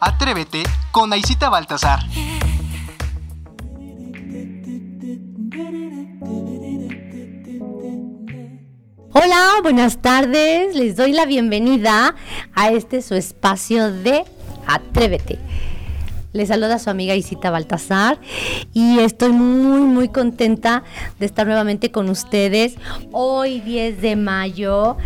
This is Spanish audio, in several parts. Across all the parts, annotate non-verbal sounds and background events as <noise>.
Atrévete con Aisita Baltasar. Hola, buenas tardes. Les doy la bienvenida a este su espacio de Atrévete. Les saluda su amiga Isita Baltasar y estoy muy muy contenta de estar nuevamente con ustedes hoy 10 de mayo,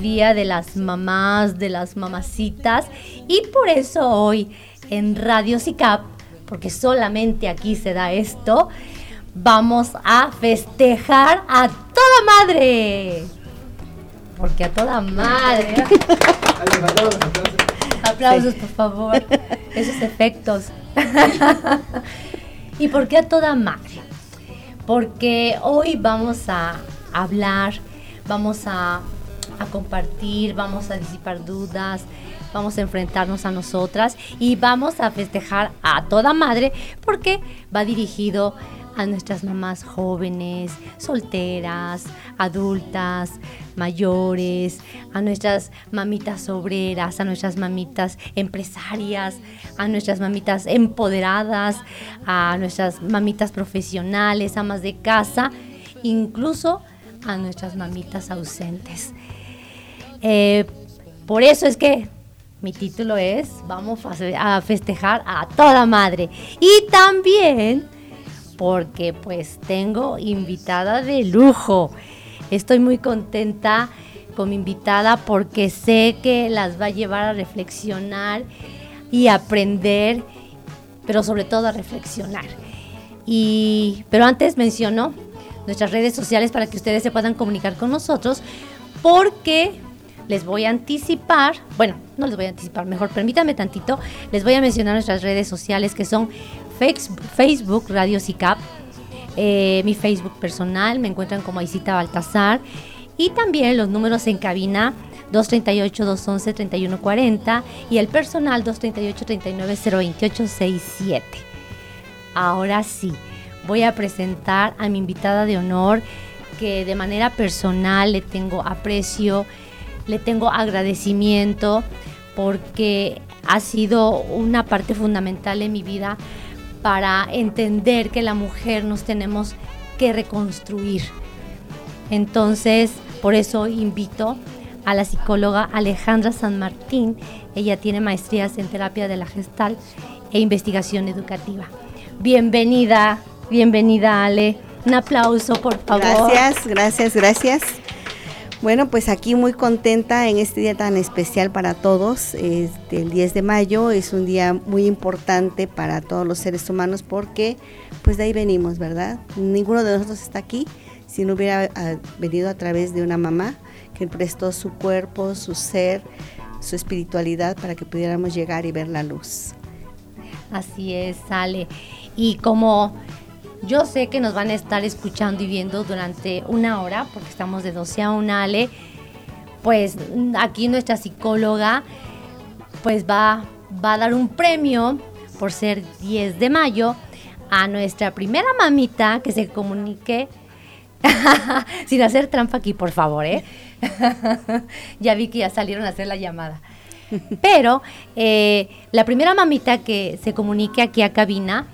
día de las mamás, de las mamacitas y por eso hoy en Radio SICAP, porque solamente aquí se da esto, vamos a festejar a toda madre. Porque a toda madre. <laughs> Aplausos, por favor. Esos efectos. <laughs> ¿Y por qué a toda madre? Porque hoy vamos a hablar, vamos a, a compartir, vamos a disipar dudas, vamos a enfrentarnos a nosotras y vamos a festejar a toda madre porque va dirigido a nuestras mamás jóvenes, solteras, adultas, mayores, a nuestras mamitas obreras, a nuestras mamitas empresarias, a nuestras mamitas empoderadas, a nuestras mamitas profesionales, amas de casa, incluso a nuestras mamitas ausentes. Eh, por eso es que mi título es Vamos a festejar a toda madre. Y también porque pues tengo invitada de lujo. Estoy muy contenta con mi invitada porque sé que las va a llevar a reflexionar y aprender, pero sobre todo a reflexionar. Y, pero antes menciono nuestras redes sociales para que ustedes se puedan comunicar con nosotros porque les voy a anticipar, bueno, no les voy a anticipar, mejor permítanme tantito, les voy a mencionar nuestras redes sociales que son Facebook Radio SICAP, eh, mi Facebook personal, me encuentran como Aisita Baltasar y también los números en cabina 238-211-3140 y el personal 238-39-028-67. Ahora sí, voy a presentar a mi invitada de honor que de manera personal le tengo aprecio, le tengo agradecimiento porque ha sido una parte fundamental en mi vida para entender que la mujer nos tenemos que reconstruir. Entonces, por eso invito a la psicóloga Alejandra San Martín. Ella tiene maestrías en terapia de la gestal e investigación educativa. Bienvenida, bienvenida Ale. Un aplauso, por favor. Gracias, gracias, gracias. Bueno, pues aquí muy contenta en este día tan especial para todos. Este, el 10 de mayo es un día muy importante para todos los seres humanos porque pues de ahí venimos, ¿verdad? Ninguno de nosotros está aquí si no hubiera ah, venido a través de una mamá que prestó su cuerpo, su ser, su espiritualidad para que pudiéramos llegar y ver la luz. Así es, sale. Y como yo sé que nos van a estar escuchando y viendo durante una hora, porque estamos de 12 a 1, Ale. Pues aquí nuestra psicóloga pues va, va a dar un premio por ser 10 de mayo a nuestra primera mamita que se comunique <laughs> sin hacer trampa aquí, por favor, ¿eh? <laughs> ya vi que ya salieron a hacer la llamada. <laughs> Pero eh, la primera mamita que se comunique aquí a cabina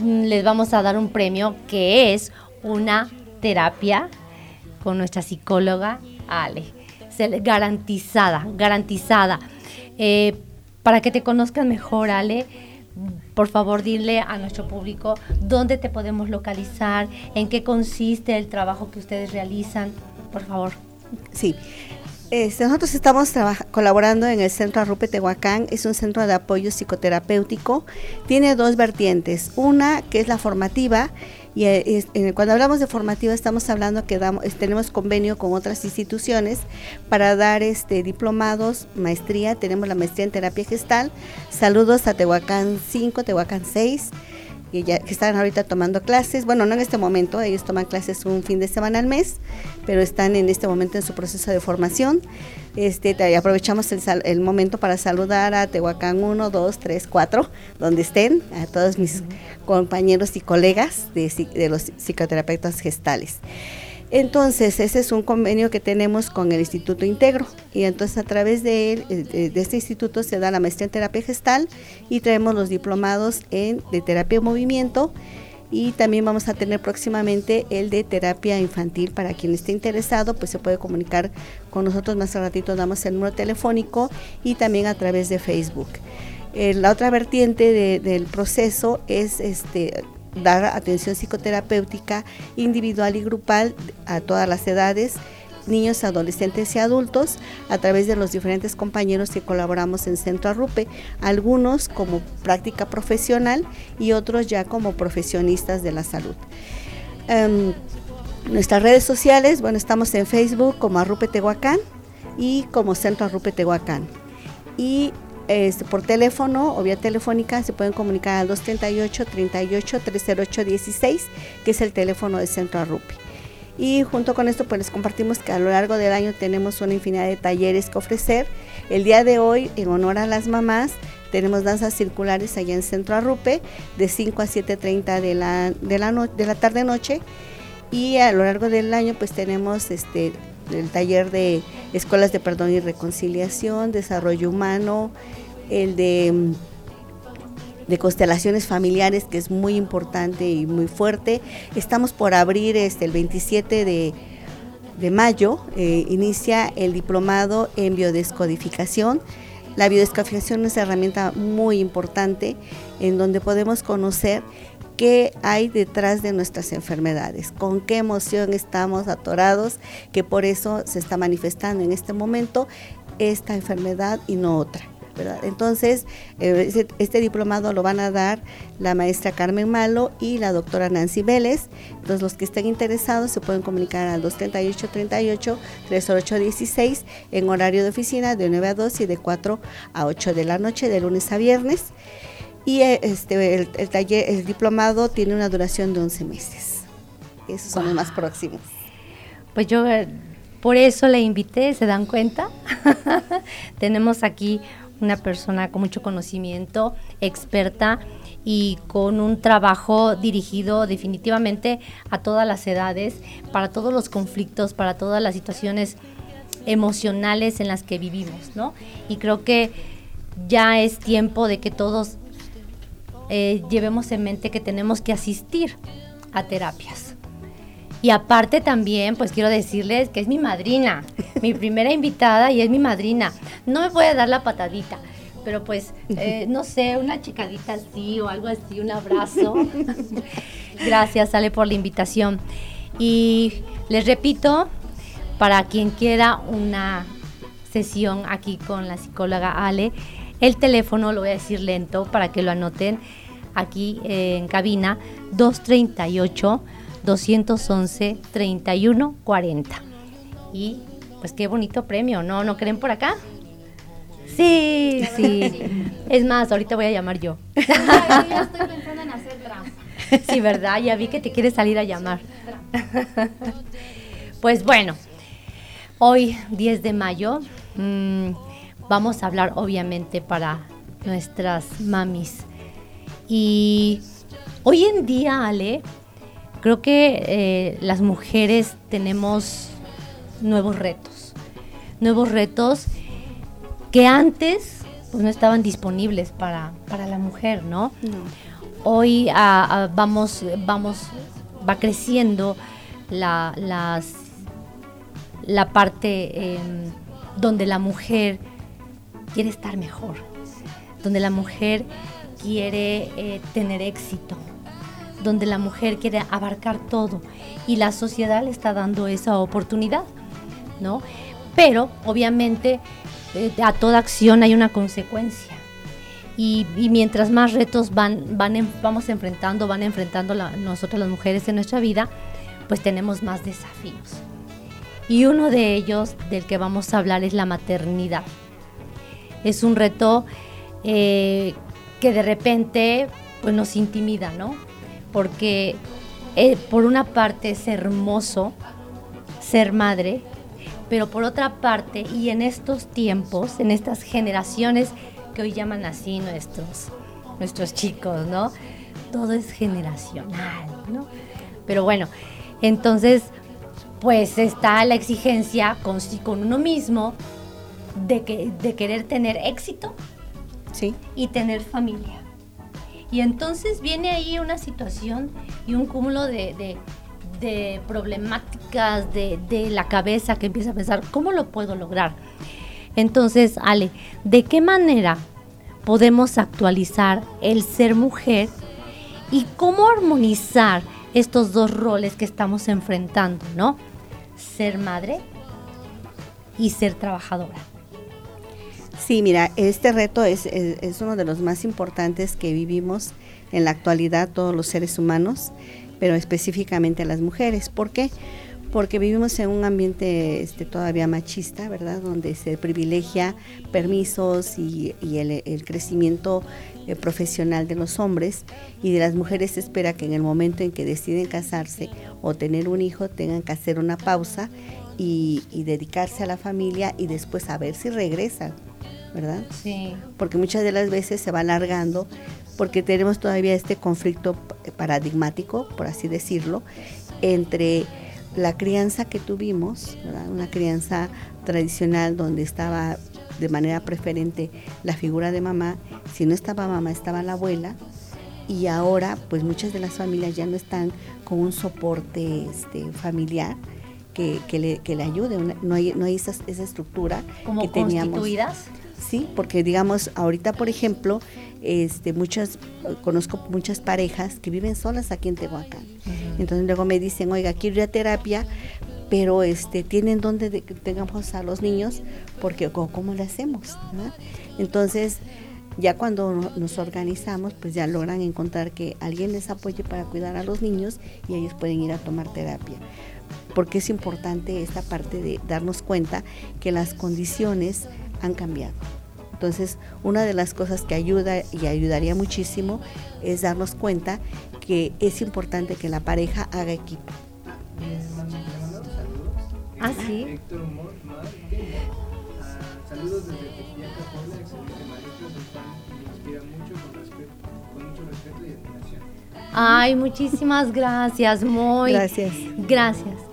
les vamos a dar un premio que es una terapia con nuestra psicóloga Ale. Garantizada, garantizada. Eh, para que te conozcan mejor, Ale, por favor dile a nuestro público dónde te podemos localizar, en qué consiste el trabajo que ustedes realizan, por favor. Sí, este, nosotros estamos colaborando en el Centro Arrupe Tehuacán, es un centro de apoyo psicoterapéutico. Tiene dos vertientes, una que es la formativa, y eh, cuando hablamos de formativa estamos hablando que tenemos convenio con otras instituciones para dar este, diplomados, maestría, tenemos la maestría en terapia gestal. Saludos a Tehuacán 5, Tehuacán 6 que, ya, que están ahorita tomando clases. Bueno, no en este momento, ellos toman clases un fin de semana al mes, pero están en este momento en su proceso de formación. Este, aprovechamos el, el momento para saludar a Tehuacán 1, 2, 3, 4, donde estén, a todos mis compañeros y colegas de, de los psicoterapeutas gestales. Entonces, ese es un convenio que tenemos con el Instituto Integro. Y entonces a través de, él, eh, de este instituto se da la maestría en terapia gestal y traemos los diplomados en, de terapia de movimiento. Y también vamos a tener próximamente el de terapia infantil. Para quien esté interesado pues se puede comunicar con nosotros. Más ratito damos el número telefónico y también a través de Facebook. Eh, la otra vertiente del proceso es este dar atención psicoterapéutica individual y grupal a todas las edades, niños, adolescentes y adultos a través de los diferentes compañeros que colaboramos en Centro Arrupe, algunos como práctica profesional y otros ya como profesionistas de la salud. Em, nuestras redes sociales, bueno, estamos en Facebook como Arrupe Tehuacán y como Centro Arrupe Tehuacán. Y este, por teléfono o vía telefónica se pueden comunicar al 238 38 308 16, que es el teléfono de Centro Arrupi. Y junto con esto pues les compartimos que a lo largo del año tenemos una infinidad de talleres que ofrecer. El día de hoy, en honor a las mamás, tenemos danzas circulares allá en Centro Arrupe de 5 a 7.30 de la, de la, de la tarde-noche. Y a lo largo del año pues tenemos este, el taller de escuelas de perdón y reconciliación, desarrollo humano, el de, de constelaciones familiares, que es muy importante y muy fuerte. Estamos por abrir este, el 27 de, mayo, eh, inicia el diplomado en biodescodificación. La biodescodificación es una herramienta muy importante en donde podemos conocer qué hay detrás de nuestras enfermedades, con qué emoción estamos atorados, que por eso se está manifestando en este momento esta enfermedad y no otra. Entonces, eh, este, diplomado lo van a dar la maestra Carmen Malo y la doctora Nancy Vélez. Entonces, los que estén interesados se pueden comunicar al 238-38, 308-16 en horario de oficina de 9 a 2 y de 4 a 8 de la noche, de lunes a viernes. Y eh, este, el, taller, el diplomado tiene una duración de 11 meses. Esos son los más próximos. Pues yo eh, por eso le invité, ¿se dan cuenta? <laughs> Tenemos aquí una persona con mucho conocimiento, experta y con un trabajo dirigido definitivamente a todas las edades, para todos los conflictos, para todas las situaciones emocionales en las que vivimos, ¿no? Y creo que ya es tiempo de que todos eh, llevemos en mente que tenemos que asistir a terapias. Y aparte también, pues quiero decirles que es mi madrina, mi <laughs> primera invitada y es mi madrina. No me puede dar la patadita, pero pues, eh, no sé, una chicadita así o algo así, un abrazo. <laughs> Gracias, Ale, por la invitación. Y les repito, para quien quiera una sesión aquí con la psicóloga Ale, el teléfono lo voy a decir lento para que lo anoten aquí en cabina 238 211 3140. Y pues qué bonito premio, ¿no? ¿No creen por acá? Sí, sí. <laughs> Es más, ahorita voy a llamar yo. yo estoy pensando en hacer trampa. Sí, ¿verdad? Ya vi que te quieres salir a llamar. Pues bueno, hoy 10 de mayo mm, vamos a hablar obviamente para nuestras mamis. Y hoy en día, Ale, Creo que eh, las mujeres tenemos nuevos retos, nuevos retos que antes pues, no estaban disponibles para, la mujer, ¿no? Hoy ah, ah, vamos, vamos, va creciendo la, las, la parte em, donde la mujer quiere estar mejor, donde la mujer quiere eh, tener éxito, donde la mujer quiere abarcar todo y la sociedad le está dando esa oportunidad, ¿no? Pero obviamente eh, a toda acción hay una consecuencia. Y, mientras más retos van, vamos enfrentando, van enfrentando nosotros las mujeres en nuestra vida, pues tenemos más desafíos. Y uno de ellos del que vamos a hablar es la maternidad. Es un reto eh, que de repente pues, nos intimida, ¿no? porque eh, por una parte es hermoso ser madre, pero por otra parte, y en estos tiempos, en estas generaciones que hoy llaman así nuestros, nuestros chicos, ¿no? Todo es generacional, ¿no? Pero bueno, entonces, pues está la exigencia con, con uno mismo de, que, de querer tener éxito Sí. y tener familia. Y entonces viene ahí una situación y un cúmulo de, de- de problemáticas de, de la cabeza que empieza a pensar, ¿cómo lo puedo lograr? Entonces, Ale, ¿de qué manera podemos actualizar el ser mujer y cómo armonizar estos dos roles que estamos enfrentando, ¿no? Ser madre y ser trabajadora. Sí, mira, este reto es, es, uno de los más importantes que vivimos en la actualidad todos los seres humanos, pero específicamente las mujeres. ¿Por qué? Porque vivimos en un ambiente este, todavía machista, ¿verdad? Donde se privilegia permisos y, y el, el crecimiento eh, profesional de los hombres y de las mujeres se espera que en el momento en que deciden casarse o tener un hijo tengan que hacer una pausa y, y dedicarse a la familia y después a ver si regresan, ¿verdad? Sí. porque muchas de las veces se va alargando porque tenemos todavía este conflicto paradigmático, por así decirlo, entre la crianza que tuvimos, ¿verdad? una crianza tradicional donde estaba de manera preferente la figura de mamá, si no estaba mamá estaba la abuela, y ahora pues muchas de las familias ya no están con un soporte este, familiar que, que le, que le ayude, no hay, no hay esa, esa estructura Como que teníamos. constituidas. Sí, porque digamos, ahorita por ejemplo, este, muchas, conozco muchas parejas que viven solas aquí en Tehuacán. Entonces luego me dicen, oiga, quiero ir a terapia, pero este, tienen donde de- tengamos a los niños, porque ¿cómo le hacemos? ¿verdad? Entonces, ya cuando no- nos organizamos, pues ya logran encontrar que alguien les apoye para cuidar a los niños y ellos pueden ir a tomar terapia. Porque es importante esta parte de darnos cuenta que las condiciones han cambiado. Entonces, una de las cosas que ayuda y ayudaría muchísimo es darnos cuenta que es importante que la pareja haga equipo. Ah, sí. Mar, ah, saludos desde Tepeyaca, Puebla, excelente maestro, soy fan y me inspira mucho con, respeto, con mucho respeto y admiración. Ay, muchísimas gracias, muy. Gracias. Gracias.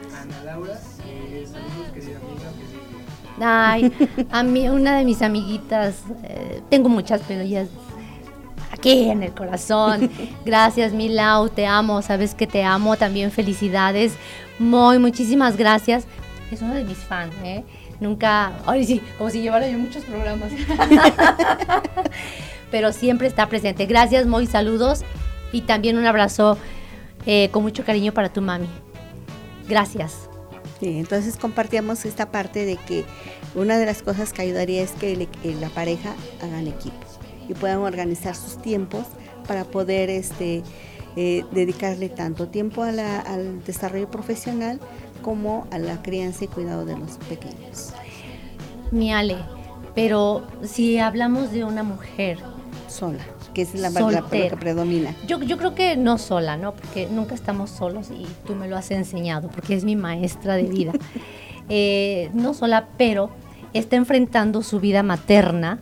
Ay, a mí, una de mis amiguitas, eh, tengo muchas, pero ellas aquí en el corazón. Gracias, Milau, te amo, sabes que te amo, también felicidades. Muy, muchísimas gracias. Es uno de mis fans, ¿eh? Nunca, ay sí, como si llevara yo muchos programas. <laughs> pero siempre está presente. Gracias, muy saludos y también un abrazo eh, con mucho cariño para tu mami. Gracias. Sí, entonces compartíamos esta parte de que una de las cosas que ayudaría es que eh, la pareja hagan equipo y puedan organizar sus tiempos para poder este, eh, dedicarle tanto tiempo a la- al desarrollo profesional como a la crianza y cuidado de los pequeños. Mi Ale, pero si hablamos de una mujer, Sola, que es la, la- lo que predomina. yo, yo creo que no sola, ¿no? Porque nunca estamos solos y tú me lo has enseñado, porque es mi maestra de vida. <laughs> Eh, no sola, pero está enfrentando su vida materna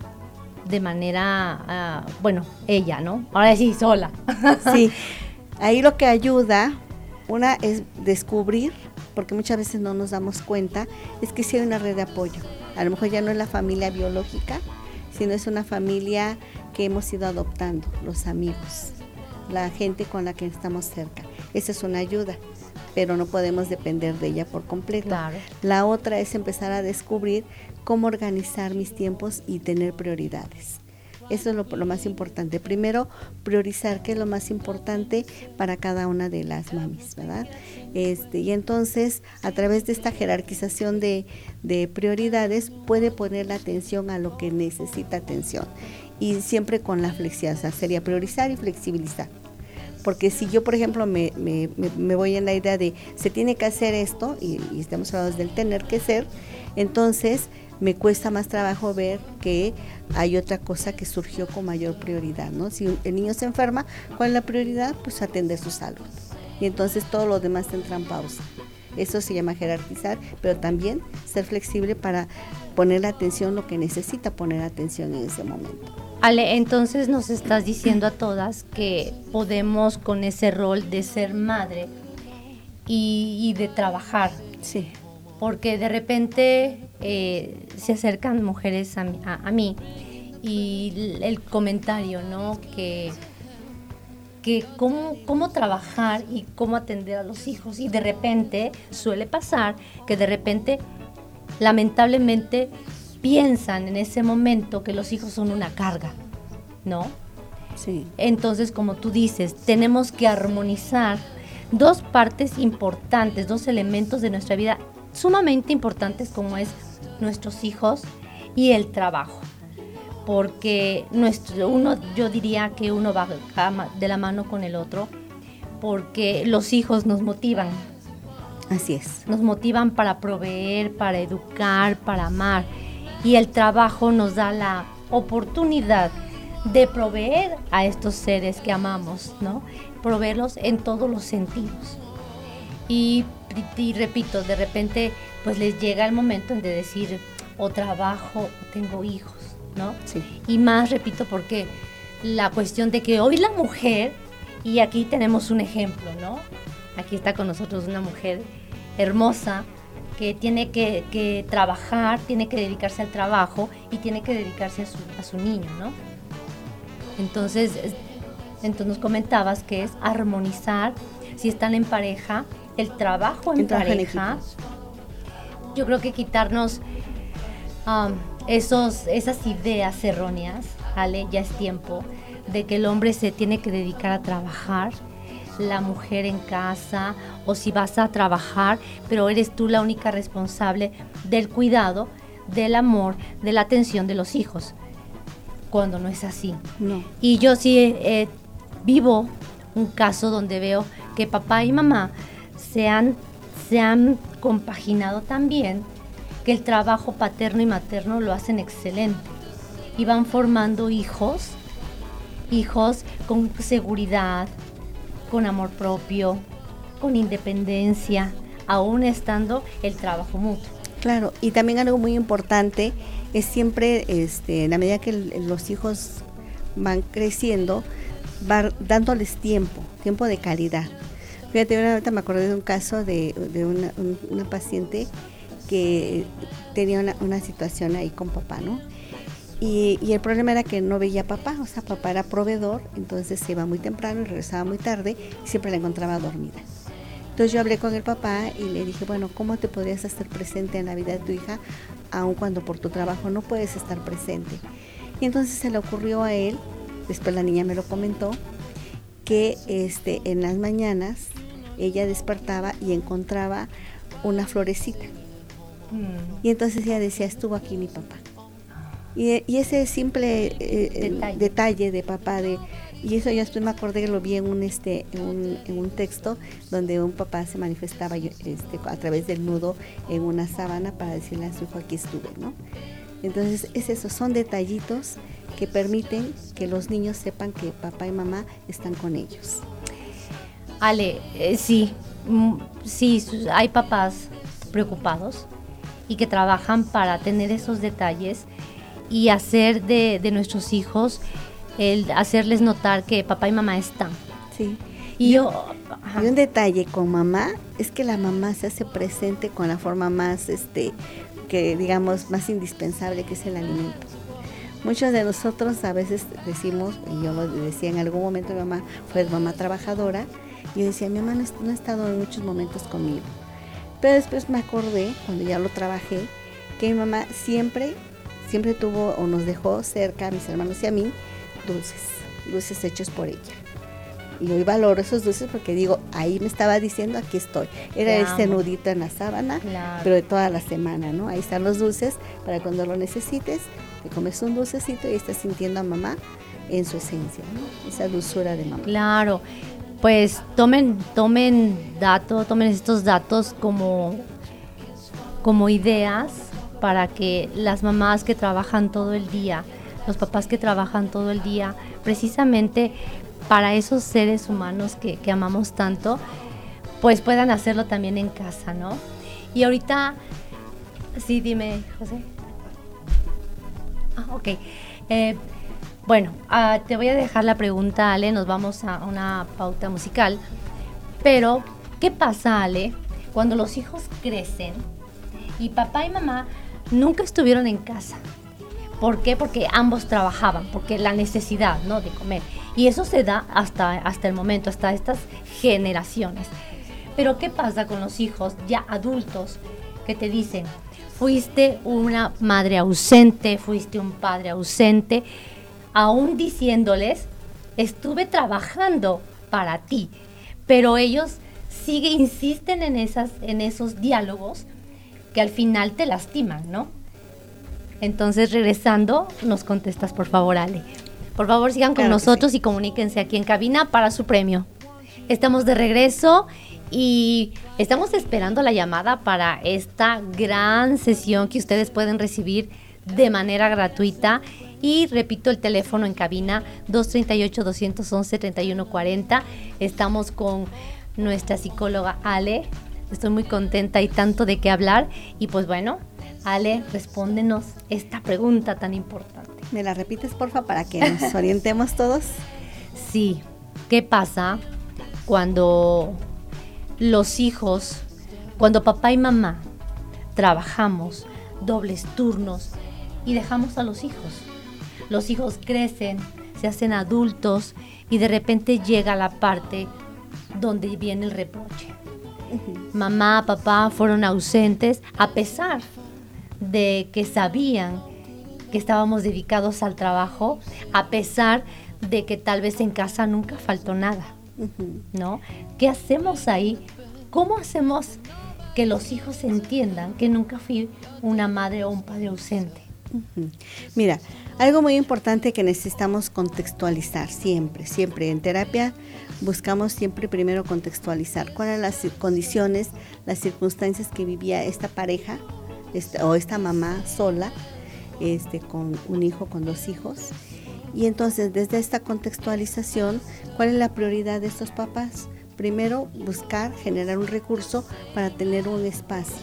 de manera, ah, bueno, ella, ¿no? Ahora sí, sola. <laughs> Sí, ahí lo que ayuda, una es descubrir, porque muchas veces no nos damos cuenta, es que sí hay una red de apoyo. A lo mejor ya no es la familia biológica, sino es una familia que hemos ido adoptando, los amigos, la gente con la que estamos cerca. Esa es una ayuda, pero no podemos depender de ella por completo. Claro. La otra es empezar a descubrir cómo organizar mis tiempos y tener prioridades. Eso es lo, lo más importante. Primero, priorizar qué es lo más importante para cada una de las mamis, ¿verdad? Este, y entonces, a través de esta jerarquización de, de prioridades, puede poner la atención a lo que necesita atención. Y siempre con la flexibilidad, o sea, sería priorizar y flexibilizar. Porque si yo, por ejemplo, me, me- voy en la idea de se tiene que hacer esto, y, y estamos hablando del tener que ser, entonces me cuesta más trabajo ver que hay otra cosa que surgió con mayor prioridad, ¿no? Si el niño se enferma, ¿cuál es la prioridad? Pues atender su salud. Y entonces todo lo demás entra en pausa. Eso se llama jerarquizar, pero también ser flexible para poner atención lo que necesita poner atención en ese momento. Ale, entonces nos estás diciendo a todas que podemos con ese rol de ser madre y, y de trabajar Sí. Porque de repente eh, se acercan mujeres a, mí- a- a mí y el comentario, ¿no? Que, que cómo, cómo trabajar y cómo atender a los hijos. Y de repente suele pasar que de repente, lamentablemente, piensan en ese momento que los hijos son una carga, ¿no? Sí. Entonces, como tú dices, tenemos que armonizar dos partes importantes, dos elementos de nuestra vida sumamente importantes como es nuestros hijos y el trabajo. Porque nuestro, uno, yo diría que uno va de la mano con el otro, porque los hijos nos motivan, Así es. nos motivan para proveer, para educar, para amar. Y el trabajo nos da la oportunidad de proveer a estos seres que amamos, ¿no? Proveerlos en todos los sentidos. Y, y repito, de repente pues les llega el momento de decir o trabajo o tengo hijos, ¿no? Sí. Y más, repito, porque la cuestión de que hoy la mujer, y aquí tenemos un ejemplo, ¿no? Aquí está con nosotros una mujer hermosa que tiene que, que trabajar, tiene que dedicarse al trabajo y tiene que dedicarse a su, a su niño, ¿no? Entonces, es- entonces nos comentabas que es armonizar, si están en pareja, el trabajo en pareja. yo creo que quitarnos um, esos, esas ideas erróneas, Ale, ya es tiempo de que el hombre se tiene que dedicar a trabajar, la mujer en casa, o si vas a trabajar, pero eres tú la única responsable del cuidado, del amor, de la atención de los hijos, cuando no es así. No. Y yo sí eh, vivo un caso donde veo que papá y mamá se han, se han compaginado también, que el trabajo paterno y materno lo hacen excelente. Y van formando hijos, hijos con seguridad, con amor propio, con independencia, aún estando el trabajo mutuo. Claro, y también algo muy importante es siempre, este, en la medida que los hijos van creciendo, va dándoles tiempo, tiempo de calidad. Fíjate, una- ahorita me acordé de un caso de, una, un- una paciente que tenía una, una situación ahí con papá, ¿no? Y, y el problema era que no veía a papá, o sea, papá era proveedor, entonces se iba muy temprano y regresaba muy tarde y siempre la encontraba dormida. Entonces yo hablé con el papá y le dije, bueno, ¿cómo te podrías hacer presente en la vida de tu hija, aun cuando por tu trabajo no puedes estar presente? Y entonces se le ocurrió a él, después la niña me lo comentó, que este, en las mañanas ella despertaba y encontraba una florecita. Y entonces ella decía, estuvo aquí mi papá. Y, y ese simple eh, Detalle. detalle. de papá, de, y eso yo después me acordé que lo vi en un, este, en un, en un texto donde un papá se manifestaba este, a través del nudo en una sábana para decirle a su hijo, aquí estuve, ¿no? Entonces, es eso, son detallitos que permiten que los niños sepan que papá y mamá están con ellos. Ale, eh, sí, mm, sí, hay papás preocupados y que trabajan para tener esos detalles y hacer de, de nuestros hijos, el hacerles notar que papá y mamá están. Sí. Y yo, ajá, Y un detalle con mamá es que la mamá se hace presente con la forma más, este, que digamos, más indispensable que es el alimento. Muchos de nosotros a veces decimos, y yo lo decía en algún momento, mi mamá fue mamá trabajadora, y yo decía, mi mamá no, no ha estado en muchos momentos conmigo. Pero después me acordé, cuando ya lo trabajé, que mi mamá siempre, siempre tuvo o nos dejó cerca a mis hermanos y a mí dulces, dulces hechos por ella. Y hoy valoro esos dulces porque digo, ahí me estaba diciendo, aquí estoy. Era Te este amo. nudito en la sábana, Claro. pero de toda la semana, ¿no? Ahí están los dulces para cuando lo necesites, te comes un dulcecito y estás sintiendo a mamá en su esencia, ¿no? Esa dulzura de mamá. Claro, pues tomen, tomen datos, tomen estos datos como, como ideas para que las mamás que trabajan todo el día, los papás que trabajan todo el día, precisamente para esos seres humanos que, amamos tanto, pues puedan hacerlo también en casa, ¿no? Y ahorita, sí, dime, José. Ah, ok. Eh, bueno, ah, te voy a dejar la pregunta, Ale. Nos vamos a una pauta musical. Pero, ¿qué pasa, Ale, cuando los hijos crecen y papá y mamá nunca estuvieron en casa. ¿Por qué? Porque ambos trabajaban, porque la necesidad, ¿no? De comer. Y eso se da hasta, hasta el momento, hasta estas generaciones. Pero ¿qué pasa con los hijos ya adultos que te dicen, fuiste una madre ausente, fuiste un padre ausente, aún diciéndoles, estuve trabajando para ti, pero ellos sigue, insisten en, esas, en esos diálogos que al final te lastiman, ¿no? Entonces, regresando, nos contestas, por favor, Ale. Por favor, sigan con Claro nosotros y comuníquense aquí en cabina para su premio. Estamos de regreso y estamos esperando la llamada para esta gran sesión que ustedes pueden recibir de manera gratuita. Y repito el teléfono en cabina 238-211-3140. Estamos con nuestra psicóloga Ale. Estoy muy contenta y tanto de qué hablar. Y pues bueno, Ale, respóndenos esta pregunta tan importante. ¿Me la repites, porfa, para que <laughs> nos orientemos todos? Sí, ¿qué pasa cuando los hijos, cuando papá y mamá trabajamos dobles turnos y dejamos a los hijos? Los hijos crecen, se hacen adultos y de repente llega la parte donde viene el reproche. Mamá, papá fueron ausentes a pesar de que sabían que estábamos dedicados al trabajo, a pesar de que tal vez en casa nunca faltó nada. ¿no? ¿Qué hacemos ahí? ¿Cómo hacemos que los hijos entiendan que nunca fui una madre o un padre ausente? Mira, algo muy importante que necesitamos contextualizar siempre, siempre en terapia buscamos siempre primero contextualizar cuáles eran las condiciones, las circunstancias que vivía esta pareja este, o esta mamá sola, este, con un hijo, con dos hijos. Y entonces, desde esta contextualización, ¿cuál es la prioridad de estos papás? Primero, buscar generar un recurso para tener un espacio,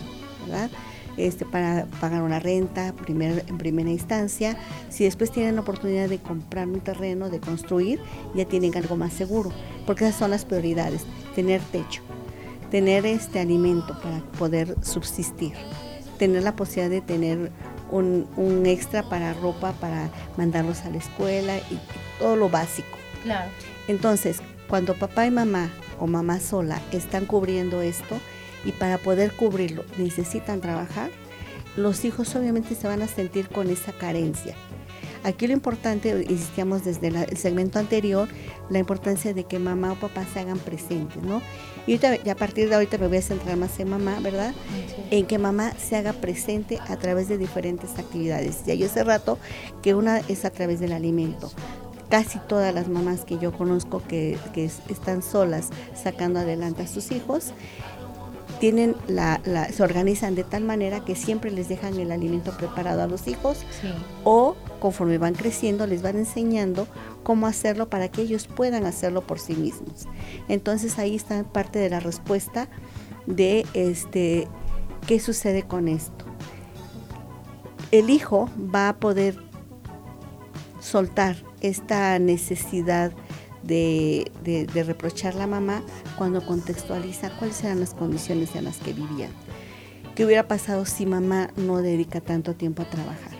¿verdad? Este, para pagar una renta primer- en primera instancia. Si después tienen la oportunidad de comprar un terreno, de construir, ya tienen algo más seguro, porque esas son las prioridades, tener techo, tener este alimento para poder subsistir, tener la posibilidad de tener un, un extra para ropa, para mandarlos a la escuela y todo lo básico. Claro. Entonces, cuando papá y mamá o mamá sola están cubriendo esto y para poder cubrirlo necesitan trabajar, los hijos obviamente se van a sentir con esa carencia. Aquí lo importante, insistíamos desde la- el segmento anterior, la importancia de que mamá o papá se hagan presentes, ¿no? Y ahorita, y a partir de ahorita me voy a centrar más en mamá, ¿verdad? en que mamá se haga presente a través de diferentes actividades. Ya yo hace rato que una es a través del alimento. Casi todas las mamás que yo conozco que, que es- están solas sacando adelante a sus hijos, tienen la, la- se organizan de tal manera que siempre les dejan el alimento preparado a los hijos Sí. o conforme van creciendo les van enseñando cómo hacerlo para que ellos puedan hacerlo por sí mismos. Entonces ahí está parte de la respuesta de este qué sucede con esto. El hijo va a poder soltar esta necesidad de, de- de reprochar a la mamá cuando contextualiza cuáles eran las condiciones en las que vivían. ¿Qué hubiera pasado si mamá no dedica tanto tiempo a trabajar?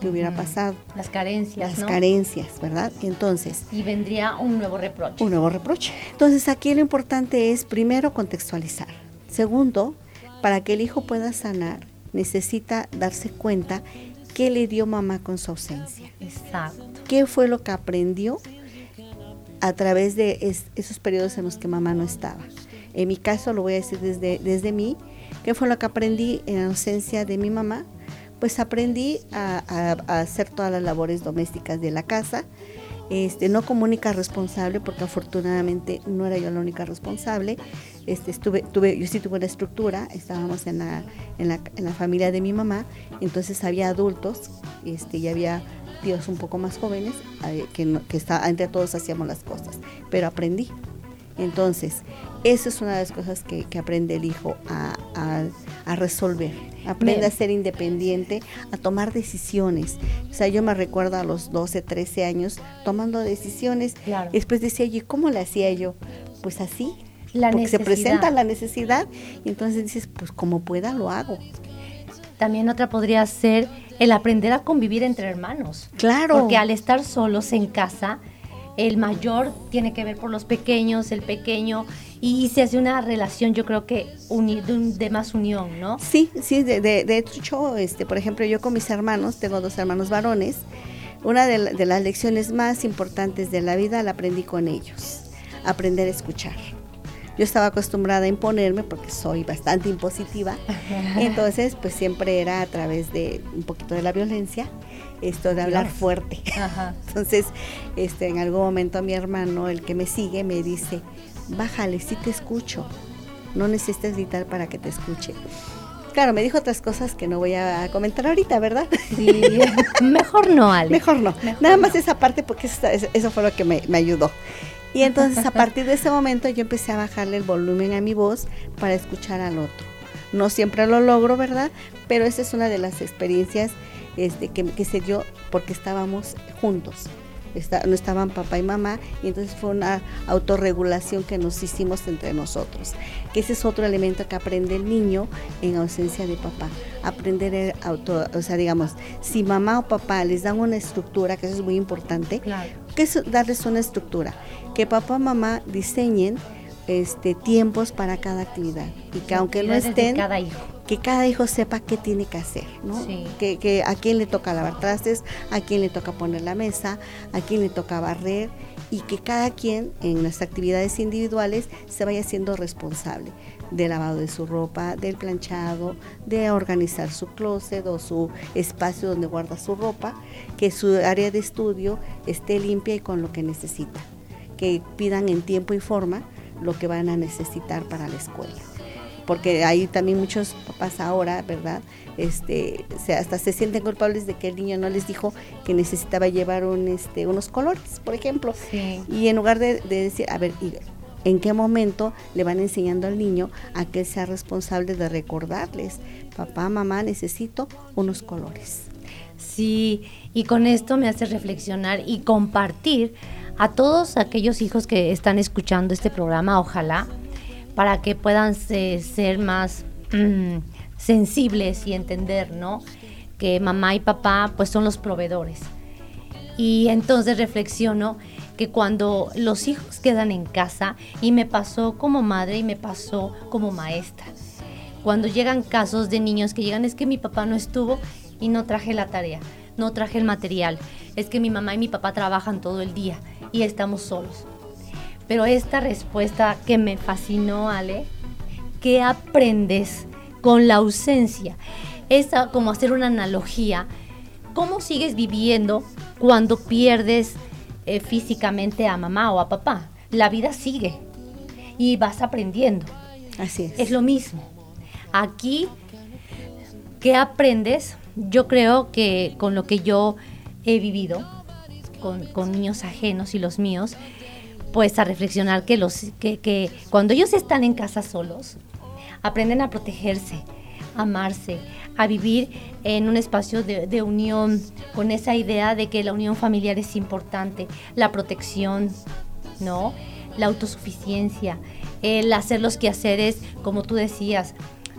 ¿Qué hubiera pasado? Las carencias, Las ¿no? carencias, ¿verdad? Entonces, Y vendría un nuevo reproche. un nuevo reproche. Entonces aquí lo importante es primero contextualizar. Segundo, para que el hijo pueda sanar, necesita darse cuenta qué le dio mamá con su ausencia. Exacto. ¿Qué fue lo que aprendió a través de es- esos periodos en los que mamá no estaba? En mi caso, lo voy a decir desde, desde mí, ¿qué fue lo que aprendí en ausencia de mi mamá? Pues aprendí a, a- a hacer todas las labores domésticas de la casa, este, no como única responsable, porque afortunadamente no era yo la única responsable. Este, estuve, tuve, yo sí tuve una estructura, estábamos en la, en la, en la familia de mi mamá, entonces había adultos este, y había tíos un poco más jóvenes, eh, que, que está, entre todos hacíamos las cosas, pero aprendí. Entonces, esa es una de las cosas que, que aprende el hijo a, a- a resolver. Aprende Me- a ser independiente, a tomar decisiones. O sea, yo me recuerdo a los 12, 13 años tomando decisiones. Claro. Después decía, ¿y cómo le hacía yo? Pues así. La porque se necesidad. presenta la necesidad y entonces dices, pues como pueda lo hago. También otra podría ser el aprender a convivir entre hermanos. Claro. Porque al estar solos en casa, el mayor tiene que ver por los pequeños, el pequeño, y se hace una relación, yo creo que uni- de, un- de más unión, ¿no? Sí, sí, de, de, de hecho, este, por ejemplo, yo con mis hermanos, tengo dos hermanos varones, una de, la- de las lecciones más importantes de la vida la aprendí con ellos, aprender a escuchar. Yo estaba acostumbrada a imponerme porque soy bastante impositiva, <laughs> entonces pues siempre era a través de un poquito de la violencia, esto de hablar fuerte. Ajá. <laughs> Entonces, este, en algún momento mi hermano, el que me sigue, me dice, bájale, sí te escucho, no necesitas gritar para que te escuche. Claro, me dijo otras cosas que no voy a comentar ahorita, ¿verdad? Sí. <laughs> Mejor no, Ale. Mejor no. Mejor Nada más no. esa parte porque eso, eso fue lo que me, me ayudó. Y entonces a partir de ese momento yo empecé a bajarle el volumen a mi voz para escuchar al otro. No siempre lo logro, ¿verdad? Pero esa es una de las experiencias este, que, que se dio porque estábamos juntos. Está- no estaban papá y mamá y entonces fue una autorregulación que nos hicimos entre nosotros. Que ese es otro elemento que aprende el niño en ausencia de papá. Aprender el auto, o sea, digamos, si mamá o papá les dan una estructura, que eso es muy importante, Claro. ¿Qué es darles una estructura? Que papá o mamá diseñen este, tiempos para cada actividad y que aunque no estén, cada hijo. que cada hijo sepa qué tiene que hacer, ¿no? Sí. Que, que a quién le toca lavar trastes, a quién le toca poner la mesa, a quién le toca barrer y que cada quien en las actividades individuales se vaya siendo responsable del lavado de su ropa, del planchado, de organizar su closet o su espacio donde guarda su ropa, que su área de estudio esté limpia y con lo que necesita, que pidan en tiempo y forma lo que van a necesitar para la escuela porque hay también muchos papás ahora, ¿verdad? Este, se, hasta se sienten culpables de que el niño no les dijo que necesitaba llevar un, este, unos colores, por ejemplo. Sí. Y en lugar de, de decir, a ver, ¿y ¿en qué momento le van enseñando al niño a que él sea responsable de recordarles, papá, mamá, necesito unos colores? Sí, y con esto me hace reflexionar y compartir a todos aquellos hijos que están escuchando este programa, ojalá, para que puedan se- ser más mm, sensibles y entender, ¿no? Que mamá y papá pues son los proveedores. Y entonces reflexiono que cuando los hijos quedan en casa, y me pasó como madre y me pasó como maestra, cuando llegan casos de niños que llegan es que mi papá no estuvo y no traje la tarea, no traje el material, es que mi mamá y mi papá trabajan todo el día y estamos solos. Pero esta respuesta que me fascinó, Ale, ¿qué aprendes con la ausencia? Es como hacer una analogía. ¿Cómo sigues viviendo cuando pierdes eh, físicamente a mamá o a papá? La vida sigue y vas aprendiendo. Así es. Es lo mismo. Aquí, ¿qué aprendes? Yo creo que con lo que yo he vivido, con, niños ajenos y los míos, pues a reflexionar que, los, que, cuando ellos están en casa solos, aprenden a protegerse, amarse, a vivir en un espacio de, de unión, con esa idea de que la unión familiar es importante, la protección, ¿no? La autosuficiencia, el hacer los quehaceres, como tú decías,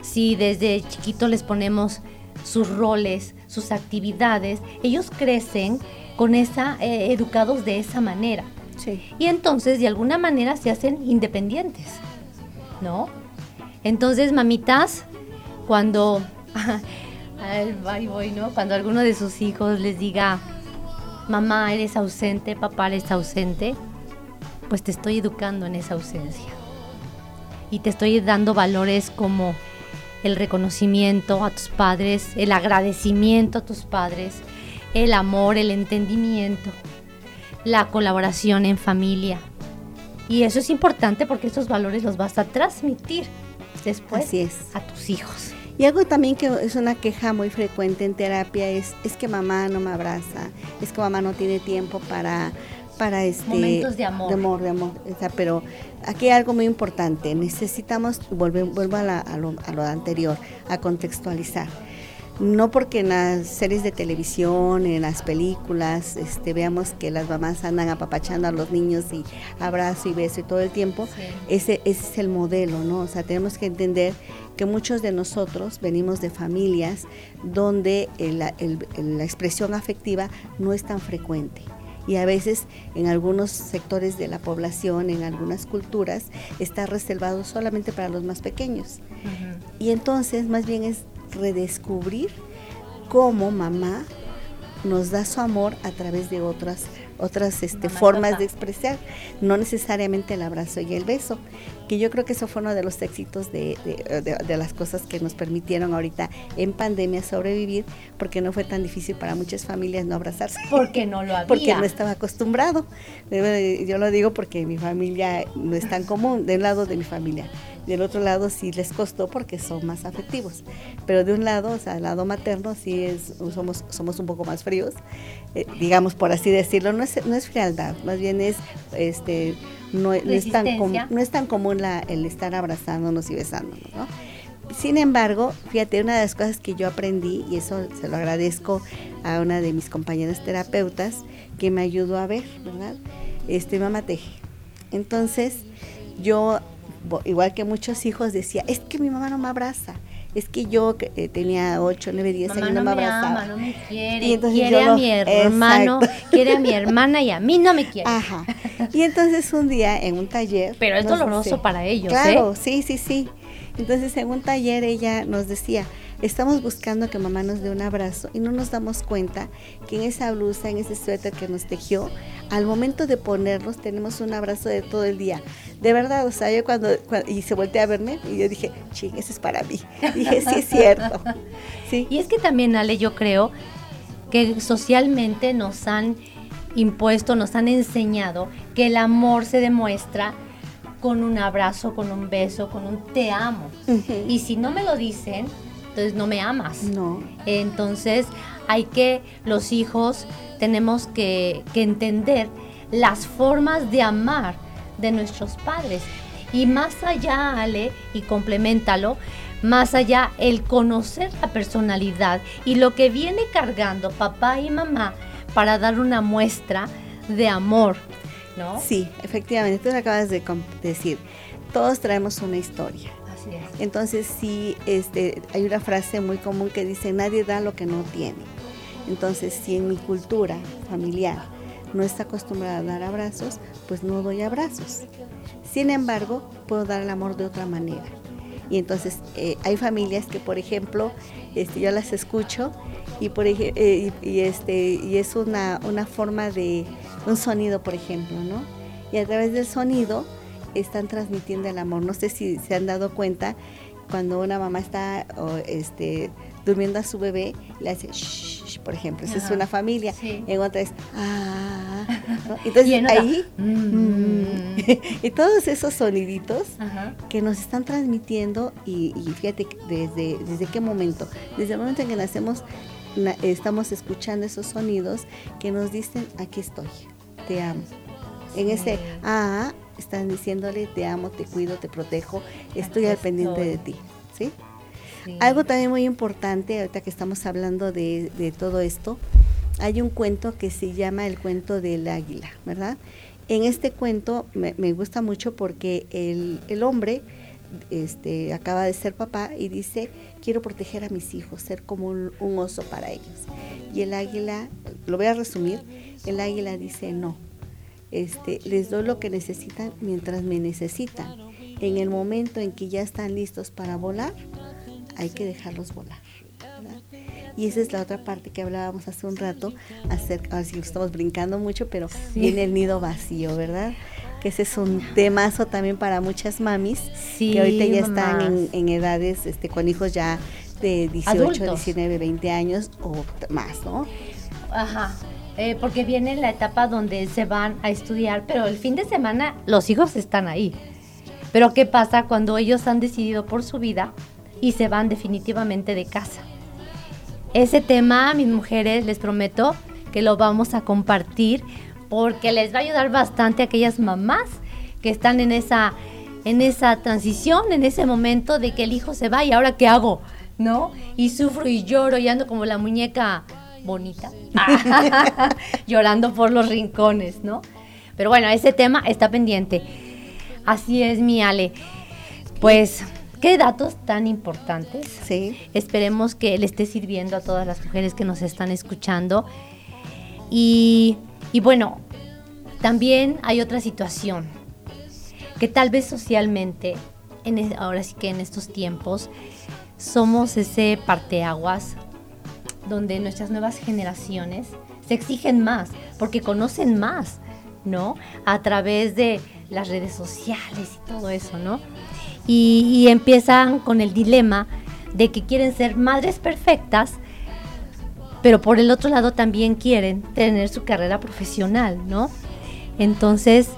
si desde chiquito les ponemos sus roles, sus actividades, ellos crecen con esa, eh, educados de esa manera. Sí. Y entonces de alguna manera se hacen independientes, ¿no? Entonces, mamitas, cuando <laughs> ahí voy, ¿no? Cuando alguno de sus hijos les diga, mamá, eres ausente, papá, eres ausente, pues te estoy educando en esa ausencia. Y te estoy dando valores como el reconocimiento a tus padres, el agradecimiento a tus padres, el amor, el entendimiento, la colaboración en familia. Y eso es importante porque esos valores los vas a transmitir después Así es. a tus hijos. Y algo también que es una queja muy frecuente en terapia es, es que mamá no me abraza, es que mamá no tiene tiempo para, para este Momentos de amor. de amor, de amor. O sea, pero aquí hay algo muy importante, necesitamos, vuelvo a, la- a lo, a lo anterior, a contextualizar. no porque en las series de televisión, en las películas, este, veamos que las mamás andan apapachando a los niños y abrazo y beso y todo el tiempo, Sí. ese, ese es el modelo, ¿no? O sea, tenemos que entender que muchos de nosotros venimos de familias donde el- el- el- la expresión afectiva no es tan frecuente. Y a veces en algunos sectores de la población, en algunas culturas, está reservado solamente para los más pequeños. Y entonces más bien es redescubrir cómo mamá nos da su amor a través de otras otras este, formas de expresar, no necesariamente el abrazo y el beso, que yo creo que eso fue uno de los éxitos de, de- de- de las cosas que nos permitieron ahorita en pandemia sobrevivir, porque no fue tan difícil para muchas familias no abrazarse Porque no lo <laughs> había. porque no estaba acostumbrado. Eh, Yo lo digo porque mi familia no es tan común, del lado de mi familia. Del otro lado sí les costó porque son más afectivos. Pero de un lado, o sea, del lado materno sí es, somos, somos un poco más fríos, eh, digamos por así decirlo. No es, no es frialdad, más bien es, este, no, no es tan no es tan común la- el estar abrazándonos y besándonos, ¿no? Sin embargo, fíjate, una de las cosas que yo aprendí, y eso se lo agradezco a una de mis compañeras terapeutas, que me ayudó a ver, ¿verdad? Este, mamá teje. Entonces, yo, igual que muchos hijos, decía, es que mi mamá no me abraza. Es que yo que, eh, tenía 8, 9, 10 Mamá años no no me me abrazaba. ama, no me quiere. Y entonces quiere yo a lo- mi hermano, Exacto. <laughs> quiere a mi hermana y a mí no me quiere. Ajá. Y entonces un día en un taller. Pero es doloroso dice- para ellos, Claro, ¿eh? sí, sí, sí. Entonces en un taller ella nos decía, estamos buscando que mamá nos dé un abrazo y no nos damos cuenta que en esa blusa, en ese suéter que nos tejió, al momento de ponernos tenemos un abrazo de todo el día. De verdad, o sea, yo cuando, cuando- y se volteó a verme y yo dije, ching, eso es para mí. <laughs> dije, sí es cierto. <laughs> Sí. Y es que también, Ale, yo creo que socialmente nos han impuesto, nos han enseñado que el amor se demuestra con un abrazo, con un beso, con un te amo. Y si no me lo dicen, entonces no me amas. No. Entonces hay que, los hijos, tenemos que, que entender las formas de amar de nuestros padres. Y más allá, Ale, y complementalo, más allá el conocer la personalidad y lo que viene cargando papá y mamá para dar una muestra de amor, ¿no? Sí, efectivamente, tú lo acabas de decir. Todos traemos una historia. Entonces sí, este, hay una frase muy común que dice, nadie da lo que no tiene. Entonces, si en mi cultura familiar no está acostumbrada a dar abrazos, pues no doy abrazos. Sin embargo, puedo dar el amor de otra manera. Y entonces eh, hay familias que, por ejemplo, este, yo las escucho y, por, eh, y, y, este, y es una, una forma de un sonido, por ejemplo, ¿no? Y a través del sonido están transmitiendo el amor. No sé si se han dado cuenta cuando una mamá está o, este, durmiendo a su bebé, le hace shh, por ejemplo. Esa es una familia. Sí. En otra es ah. ¿no? <laughs> Entonces Y en otra, ahí mm. <laughs> y todos esos soniditos Ajá. que nos están transmitiendo y, y fíjate desde, desde qué momento, desde el momento en que nacemos na- estamos escuchando esos sonidos que nos dicen aquí estoy, te amo. En ese ah están diciéndole te amo, te cuido, te protejo, estoy Aquí al pendiente de ti, ¿sí? Sí. Algo también muy importante, ahorita que estamos hablando de, de todo esto, hay un cuento que se llama el cuento del águila, ¿verdad? En este cuento me, me gusta mucho porque el, el hombre este, acaba de ser papá y dice, quiero proteger a mis hijos, ser como un, un oso para ellos. Y el águila, lo voy a resumir, el águila dice, no, este, les doy lo que necesitan mientras me necesitan. En el momento en que ya están listos para volar, hay que dejarlos volar. ¿verdad? Y esa es la otra parte que hablábamos hace un rato, acerca, ahora sí lo estamos brincando mucho, pero Sí. viene el nido vacío, ¿verdad? Que ese es un temazo también para muchas mamis, Sí, que ahorita ya están en, en edades, este, con hijos ya de 18, Adultos. 19, 20 años o más, ¿no? Ajá. Eh, porque viene la etapa donde se van a estudiar, pero el fin de semana los hijos están ahí. Pero ¿qué pasa cuando ellos han decidido por su vida y se van definitivamente de casa? Ese tema, mis mujeres, les prometo que lo vamos a compartir porque les va a ayudar bastante a aquellas mamás que están en esa, en esa transición, en ese momento de que el hijo se va y ahora qué hago, ¿no? Y sufro y lloro y ando como la muñeca bonita, <laughs> llorando por los rincones, ¿no? Pero bueno, ese tema está pendiente. Así es, mi Ale. Pues, qué datos tan importantes. Sí. Esperemos que le esté sirviendo a todas las mujeres que nos están escuchando. Y, y bueno, también hay otra situación que tal vez socialmente, en es- ahora sí que en estos tiempos, somos ese parteaguas donde nuestras nuevas generaciones se exigen más, porque conocen más, ¿no? A través de las redes sociales y todo eso, ¿no? Y, empiezan con el dilema de que quieren ser madres perfectas, pero por el otro lado también quieren tener su carrera profesional, ¿no? Entonces,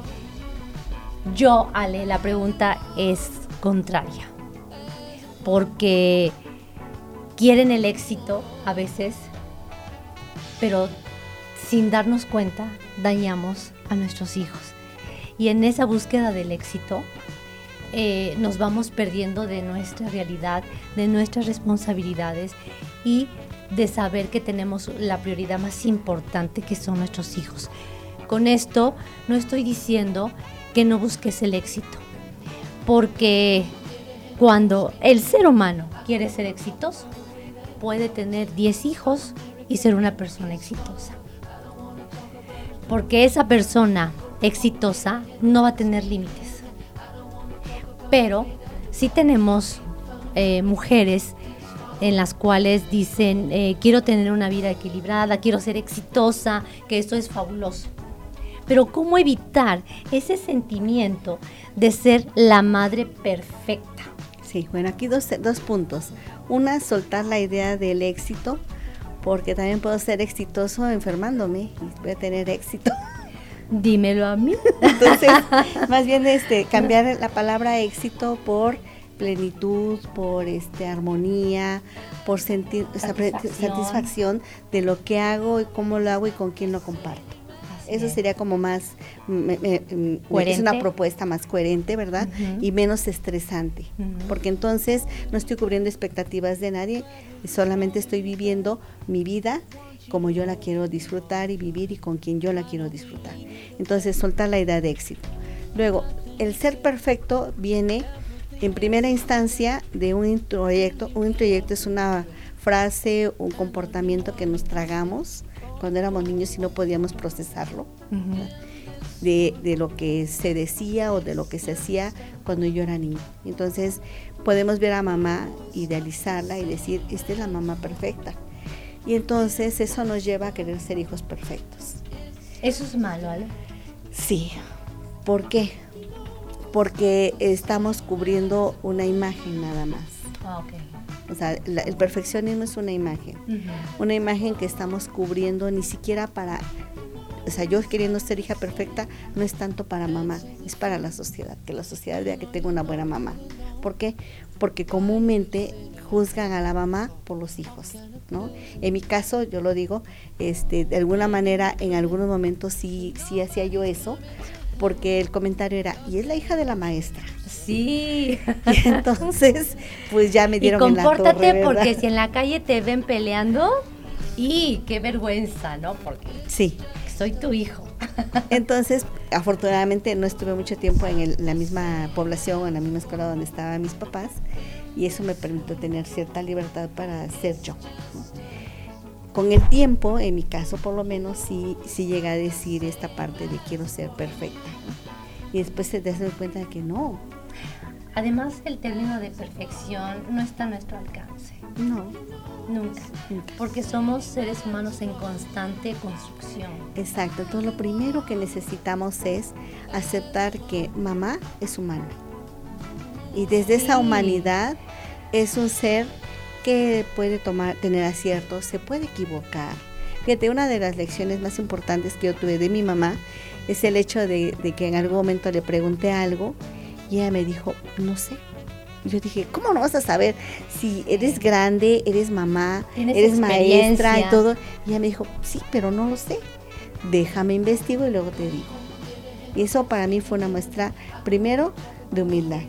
yo, Ale, la pregunta es contraria, porque quieren el éxito a veces, pero sin darnos cuenta dañamos a nuestros hijos. Y en esa búsqueda del éxito eh, nos vamos perdiendo de nuestra realidad, de nuestras responsabilidades y de saber que tenemos la prioridad más importante que son nuestros hijos. Con esto no estoy diciendo que no busques el éxito, porque cuando el ser humano quiere ser exitoso, puede tener 10 hijos y ser una persona exitosa. Porque esa persona exitosa no va a tener límites. Pero sí tenemos eh, mujeres en las cuales dicen, eh, quiero tener una vida equilibrada, quiero ser exitosa, que esto es fabuloso. Pero ¿cómo evitar ese sentimiento de ser la madre perfecta? Sí, bueno, aquí dos, dos puntos. Una, soltar la idea del éxito, porque también puedo ser exitoso enfermándome y voy a tener éxito. <laughs> Dímelo a mí. <laughs> Entonces, <laughs> más bien este, cambiar la palabra éxito por plenitud, por este armonía, por sentir satisfacción de lo que hago y cómo lo hago y con quién lo comparto. Eso es. sería como más, me- me- me- es una propuesta más coherente, ¿verdad? Y menos estresante, porque entonces no estoy cubriendo expectativas de nadie, solamente estoy viviendo mi vida como yo la quiero disfrutar y vivir y con quien yo la quiero disfrutar. Entonces, soltar la idea de éxito. Luego, el ser perfecto viene en primera instancia de un introyecto. Un introyecto es una frase, un comportamiento que nos tragamos cuando éramos niños y no podíamos procesarlo de, de lo que se decía o de lo que se hacía cuando yo era niña. Entonces podemos ver a mamá, idealizarla y decir, esta es la mamá perfecta. Y entonces eso nos lleva a querer ser hijos perfectos. Eso es malo, Ale. Sí. ¿Por qué? Porque estamos cubriendo una imagen nada más. Ah, ok. O sea, la- el perfeccionismo es una imagen. Una imagen que estamos cubriendo ni siquiera para... O sea, yo queriendo ser hija perfecta no es tanto para mamá, es para la sociedad, que la sociedad vea que tengo una buena mamá. ¿Por qué? Porque comúnmente juzgan a la mamá por los hijos, ¿no? En mi caso, yo lo digo, este, de alguna manera, en algunos momentos sí, sí hacía yo eso, porque el comentario era, y es la hija de la maestra. Sí. Y entonces, pues ya me Y dieron en la torre, porque si en la calle te ven peleando, y qué vergüenza, ¿no? Porque Sí, soy tu hijo. <laughs> Entonces, afortunadamente no estuve mucho tiempo en el- la misma población, en la misma escuela donde estaban mis papás, y eso me permitió tener cierta libertad para ser yo. ¿no? Con el tiempo, en mi caso por lo menos, sí, sí llega a decir esta parte de quiero ser perfecta. Y después te das cuenta de que no, Además, el término de perfección no está a nuestro alcance. no, Nunca. nunca. Porque somos seres humanos en constante construcción. Exacto, entonces lo primero que necesitamos es aceptar que mamá es humana. Y desde esa humanidad es un ser que puede tomar, tener aciertos, se puede equivocar. Fíjate, una de las lecciones más importantes que yo tuve de mi mamá es el hecho de, de que en algún momento le pregunté algo y ella me dijo, no sé. Yo dije, ¿cómo no vas a saber si eres grande, eres mamá, Tienes eres maestra y todo? Y ella me dijo, sí, pero no lo sé. Déjame investigo y luego te digo. Y eso para mí fue una muestra, primero, de humildad.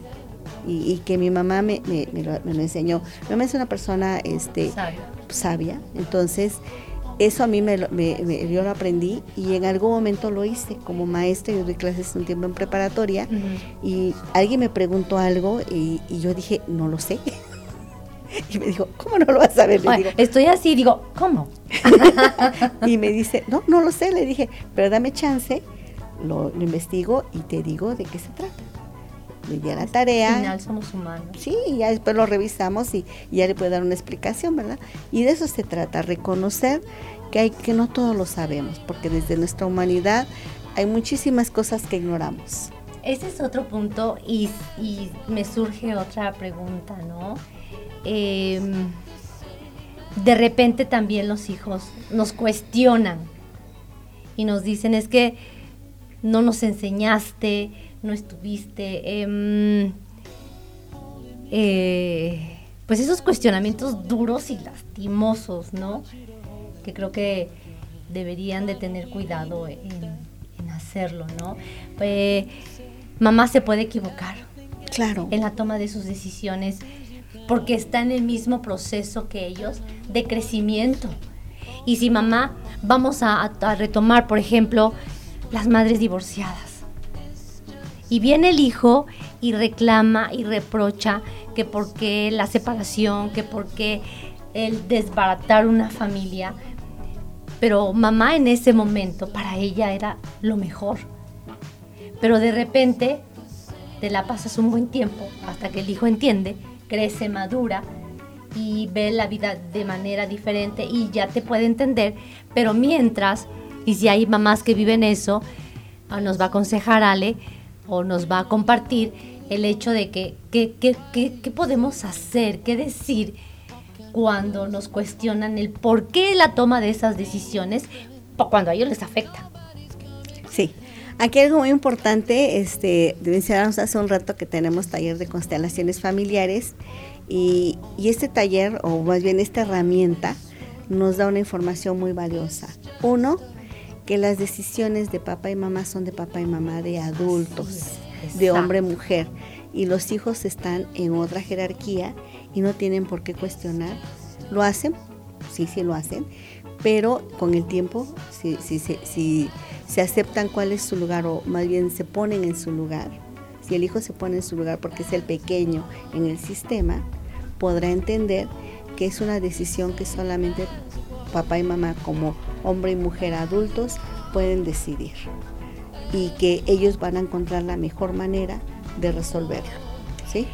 Y, y que mi mamá me, me- me lo, me lo enseñó. Mi mamá es una persona este, sabia, entonces eso a mí me, lo- me- me- yo lo aprendí y en algún momento lo hice como maestra, yo doy clases un tiempo en preparatoria y alguien me preguntó algo y, y yo dije, no lo sé. <laughs> y me dijo, ¿cómo no lo vas a saber? Le Oye, digo, estoy así, digo, ¿cómo? <laughs> y me dice, no, no lo sé, le dije, pero dame chance, lo, lo investigo y te digo de qué se trata. A la Al tarea. final somos humanos. Sí, y ya después lo revisamos y, y ya le puede dar una explicación, ¿verdad? Y de eso se trata, reconocer que hay que no todo lo sabemos, porque desde nuestra humanidad hay muchísimas cosas que ignoramos. Ese es otro punto y, y me surge otra pregunta, ¿no? Em, de repente también los hijos nos cuestionan y nos dicen es que no nos enseñaste, no estuviste. em, eh, pues esos cuestionamientos duros y lastimosos, ¿no? Que creo que deberían de tener cuidado en, en hacerlo, ¿no? Eh, mamá se puede equivocar Claro. en la toma de sus decisiones porque está en el mismo proceso que ellos de crecimiento. Y si mamá, vamos a, a retomar, por ejemplo, las madres divorciadas. Y viene el hijo y reclama y reprocha que por qué la separación, que por qué el desbaratar una familia. Pero mamá en ese momento para ella era lo mejor. Pero de repente te la pasas un buen tiempo hasta que el hijo entiende, crece, madura y ve la vida de manera diferente y ya te puede entender. Pero mientras, y si hay mamás que viven eso, ah, nos va a aconsejar Ale o nos va a compartir el hecho de que qué podemos hacer, qué decir cuando nos cuestionan el por qué la toma de esas decisiones cuando a ellos les afecta. Sí. Aquí algo muy importante, este, mencionamos hace un rato que tenemos taller de constelaciones familiares y, y este taller, o más bien esta herramienta, nos da una información muy valiosa. Uno, que las decisiones de papá y mamá son de papá y mamá, de adultos, de Exacto. hombre y mujer, y los hijos están en otra jerarquía y no tienen por qué cuestionar. ¿Lo hacen? Sí, sí lo hacen, pero con el tiempo, si, si, si, si se aceptan cuál es su lugar o más bien se ponen en su lugar, si el hijo se pone en su lugar porque es el pequeño en el sistema, podrá entender que es una decisión que solamente papá y mamá como hombre y mujer adultos pueden decidir y que ellos van a encontrar la mejor manera de resolverlo. ¿sí?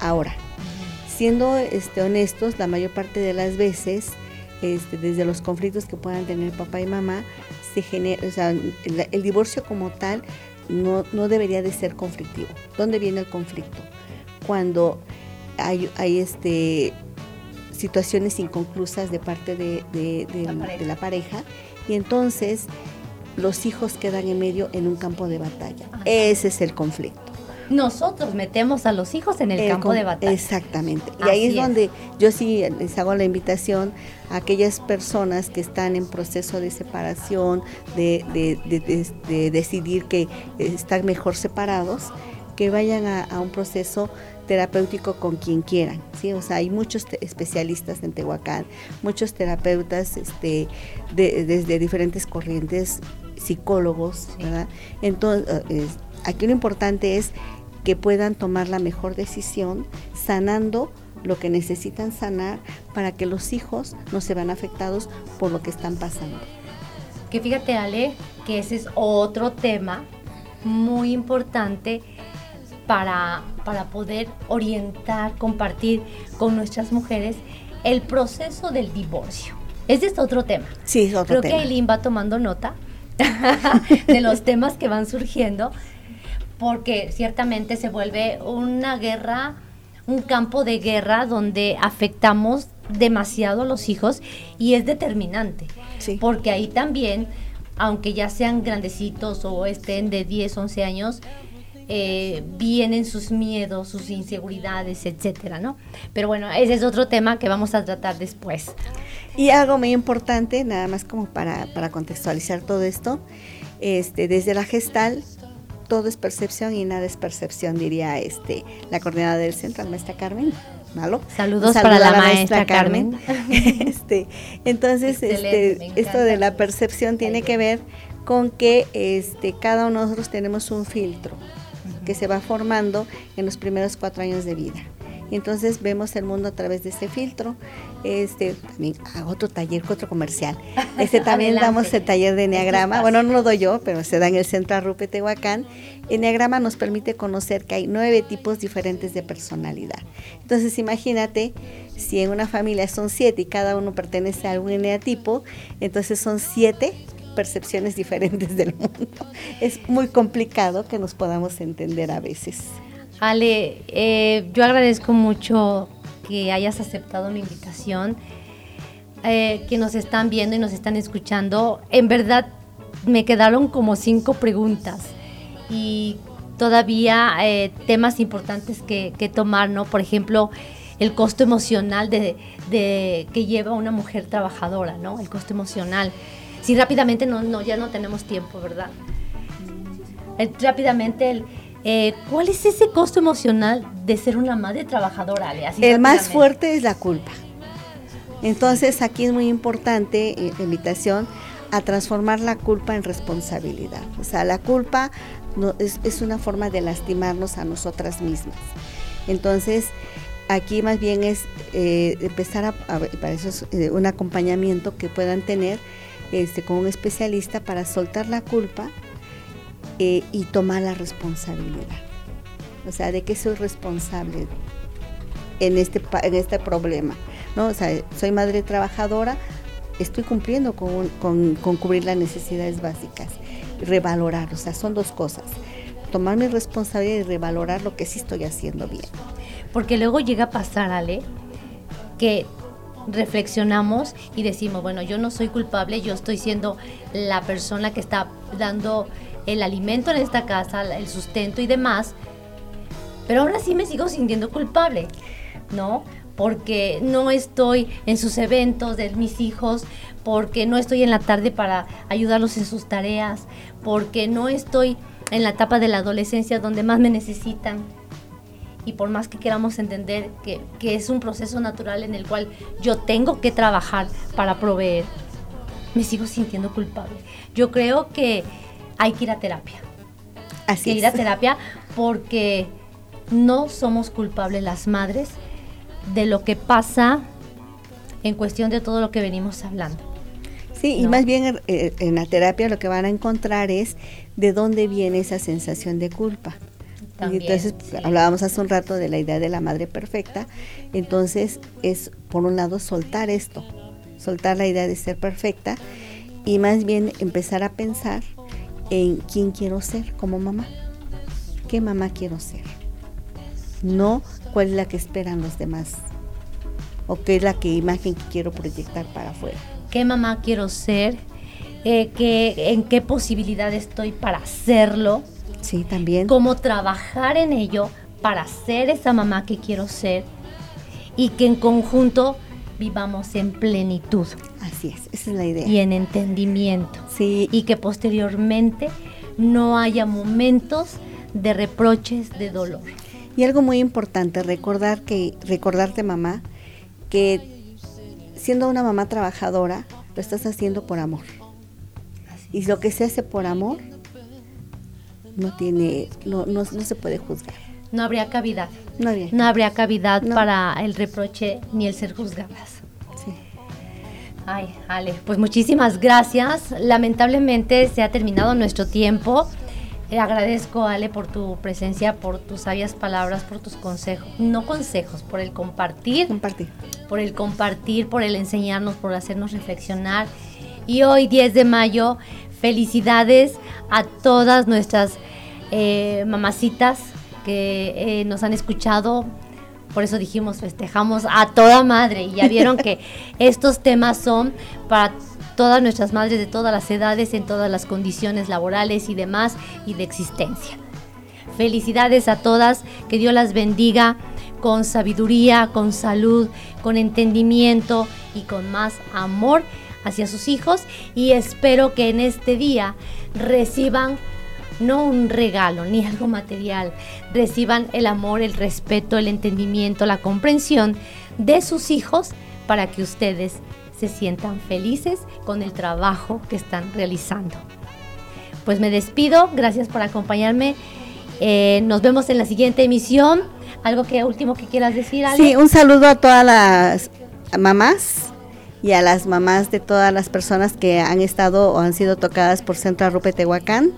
Ahora, siendo este, honestos, la mayor parte de las veces, este, desde los conflictos que puedan tener papá y mamá, se genera, o sea, el, el divorcio como tal no, no debería de ser conflictivo. ¿Dónde viene el conflicto? Cuando hay, hay este, situaciones inconclusas de parte de, de- de- La pareja. de la pareja y entonces los hijos quedan en medio en un campo de batalla. Ajá. Ese es el conflicto. Nosotros metemos a los hijos en el, campo de batalla. Exactamente. Y Así ahí es, es. donde yo sí les hago la invitación a aquellas personas que están en proceso de separación, de, de- de- de- de decidir que están mejor separados, que vayan a, a un proceso terapéutico con quien quieran, ¿sí? O sea, hay muchos especialistas en Tehuacán, muchos terapeutas este, de- desde diferentes corrientes, psicólogos, ¿verdad? Entonces, es- aquí lo importante es que puedan tomar la mejor decisión sanando lo que necesitan sanar para que los hijos no se vean afectados por lo que están pasando. Que fíjate, Ale, que ese es otro tema muy importante para, para poder orientar, compartir con nuestras mujeres el proceso del divorcio. Ese es otro tema. Sí, es otro Creo tema. que Aileen va tomando nota <laughs> de los temas que van surgiendo, porque ciertamente se vuelve una guerra, un campo de guerra donde afectamos demasiado a los hijos y es determinante, Sí. porque ahí también, aunque ya sean grandecitos o estén de 10, 11 años, eh, vienen sus miedos, sus inseguridades, etcétera, ¿no? Pero bueno, ese es otro tema que vamos a tratar después. Y algo muy importante, nada más como para, para contextualizar todo esto, este, desde la gestal todo es percepción y nada es percepción, diría este la coordinadora del centro, la maestra Carmen. ¿Malo? Saludos para la maestra Carmen. <laughs> este, entonces, este, esto de la percepción tiene que ver con que este, cada uno de nosotros tenemos un filtro que se va formando en los primeros cuatro años de vida. Y entonces vemos el mundo a través de ese filtro. Este, también hago otro taller, otro comercial. Este <laughs> también damos el taller de Enneagrama. Bueno, no lo doy yo, pero se da en el Centro Arrupe Tehuacán. Enneagrama nos permite conocer que hay nueve tipos diferentes de personalidad. Entonces, imagínate si en una familia son siete y cada uno pertenece a algún eneatipo, entonces son siete percepciones diferentes del mundo. Es muy complicado que nos podamos entender a veces. Ale, eh, yo agradezco mucho que hayas aceptado mi invitación, eh, que nos están viendo y nos están escuchando. En verdad me quedaron como cinco preguntas y todavía eh, temas importantes que, que tomar, ¿no? Por ejemplo, el costo emocional de, de- que lleva una mujer trabajadora, ¿no? El costo emocional. Si rápidamente no, no, ya no tenemos tiempo, ¿verdad? Eh, rápidamente, el, eh, ¿cuál es ese costo emocional de ser una madre trabajadora, Ale? Así El más fuerte es la culpa. Entonces aquí es muy importante eh, invitación a transformar la culpa en responsabilidad. O sea, la culpa no, es, es una forma de lastimarnos a nosotras mismas. Entonces, aquí más bien es eh, empezar a, para eso es eh, un acompañamiento que puedan tener este, con un especialista para soltar la culpa eh, y tomar la responsabilidad. O sea, de qué soy responsable en este, en este problema. ¿no? O sea, soy madre trabajadora, estoy cumpliendo con, con- con cubrir las necesidades básicas, revalorar, o sea, son dos cosas. Tomar mi responsabilidad y revalorar lo que sí estoy haciendo bien. Porque luego llega a pasar, Ale, que reflexionamos y decimos, bueno, yo no soy culpable, yo estoy siendo la persona que está dando el alimento en esta casa, el sustento y demás, pero ahora sí me sigo sintiendo culpable, ¿no? Porque no estoy en sus eventos de mis hijos, porque no estoy en la tarde para ayudarlos en sus tareas, porque no estoy en la etapa de la adolescencia donde más me necesitan. Y por más que queramos entender que, que es un proceso natural en el cual yo tengo que trabajar para proveer, me sigo sintiendo culpable. Yo creo que hay que ir a terapia Así que es. ir a terapia porque no somos culpables las madres de lo que pasa en cuestión de todo lo que venimos hablando. Sí, y ¿no? más bien eh, en la terapia lo que van a encontrar es de dónde viene esa sensación de culpa. También, entonces sí. hablábamos hace un rato de la idea de la madre perfecta. Entonces es, por un lado, soltar esto, soltar la idea de ser perfecta y más bien empezar a pensar en quién quiero ser como mamá. ¿Qué mamá quiero ser? No cuál es la que esperan los demás o qué es la que imagen que quiero proyectar para afuera. ¿Qué mamá quiero ser? Eh, qué- ¿En qué posibilidad estoy para hacerlo? Sí, también. cómo trabajar en ello para ser esa mamá que quiero ser y que en conjunto vivamos en plenitud Así es, esa es la idea. y en entendimiento Sí, y que posteriormente no haya momentos de reproches, de dolor. y algo muy importante, recordar que, recordarte mamá, que siendo una mamá trabajadora, lo estás haciendo por amor. Y lo que se hace por amor no tiene, no, no, no se puede juzgar. No habría cavidad, No había. no habría cavidad No. para el reproche ni el ser juzgadas. Sí. Ay, Ale, pues muchísimas gracias. Lamentablemente se ha terminado nuestro tiempo. Eh, agradezco, Ale, por tu presencia, por tus sabias palabras, por tus consejos, no consejos, por el compartir, Compartir. por el compartir, por el enseñarnos, por hacernos reflexionar. Y hoy, 10 de mayo, felicidades a todas nuestras eh, mamacitas que eh, nos han escuchado. Por eso dijimos, festejamos a toda madre. Y ya vieron que <laughs> estos temas son para todas nuestras madres de todas las edades, en todas las condiciones laborales y demás, y de existencia. Felicidades a todas, que Dios las bendiga con sabiduría, con salud, con entendimiento y con más amor hacia sus hijos y espero que en este día reciban no un regalo ni algo material. Reciban el amor, el respeto, el entendimiento, la comprensión de sus hijos para que ustedes se sientan felices con el trabajo que están realizando. Pues me despido, gracias por acompañarme. Eh, nos vemos en la siguiente emisión. ¿Algo que último que quieras decir, Ale? Sí, un saludo a todas las mamás y a las mamás de todas las personas que han estado o han sido tocadas por Centro Arrupe Tehuacán.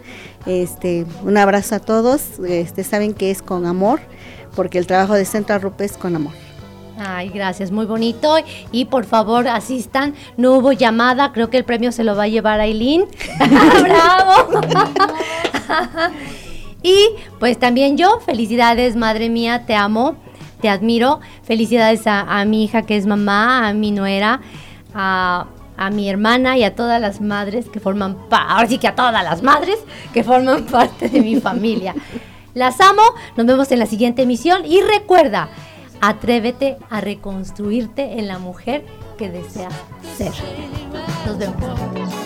Este, un abrazo a todos. Este, saben que es con amor, porque el trabajo de Centro Arrupe es con amor. Ay, gracias, muy bonito. Y por favor, asistan. No hubo llamada, creo que el premio se lo va a llevar Aileen. <laughs> ¡Bravo! y pues también yo, felicidades, madre mía, te amo, te admiro. Felicidades a, a mi hija que es mamá, a mi nuera, a, a mi hermana y a todas las madres que forman parte, ahora sí que a todas las madres que forman <laughs> parte de mi familia. Las amo, nos vemos en la siguiente emisión y recuerda, atrévete a reconstruirte en la mujer que deseas ser. Nos vemos.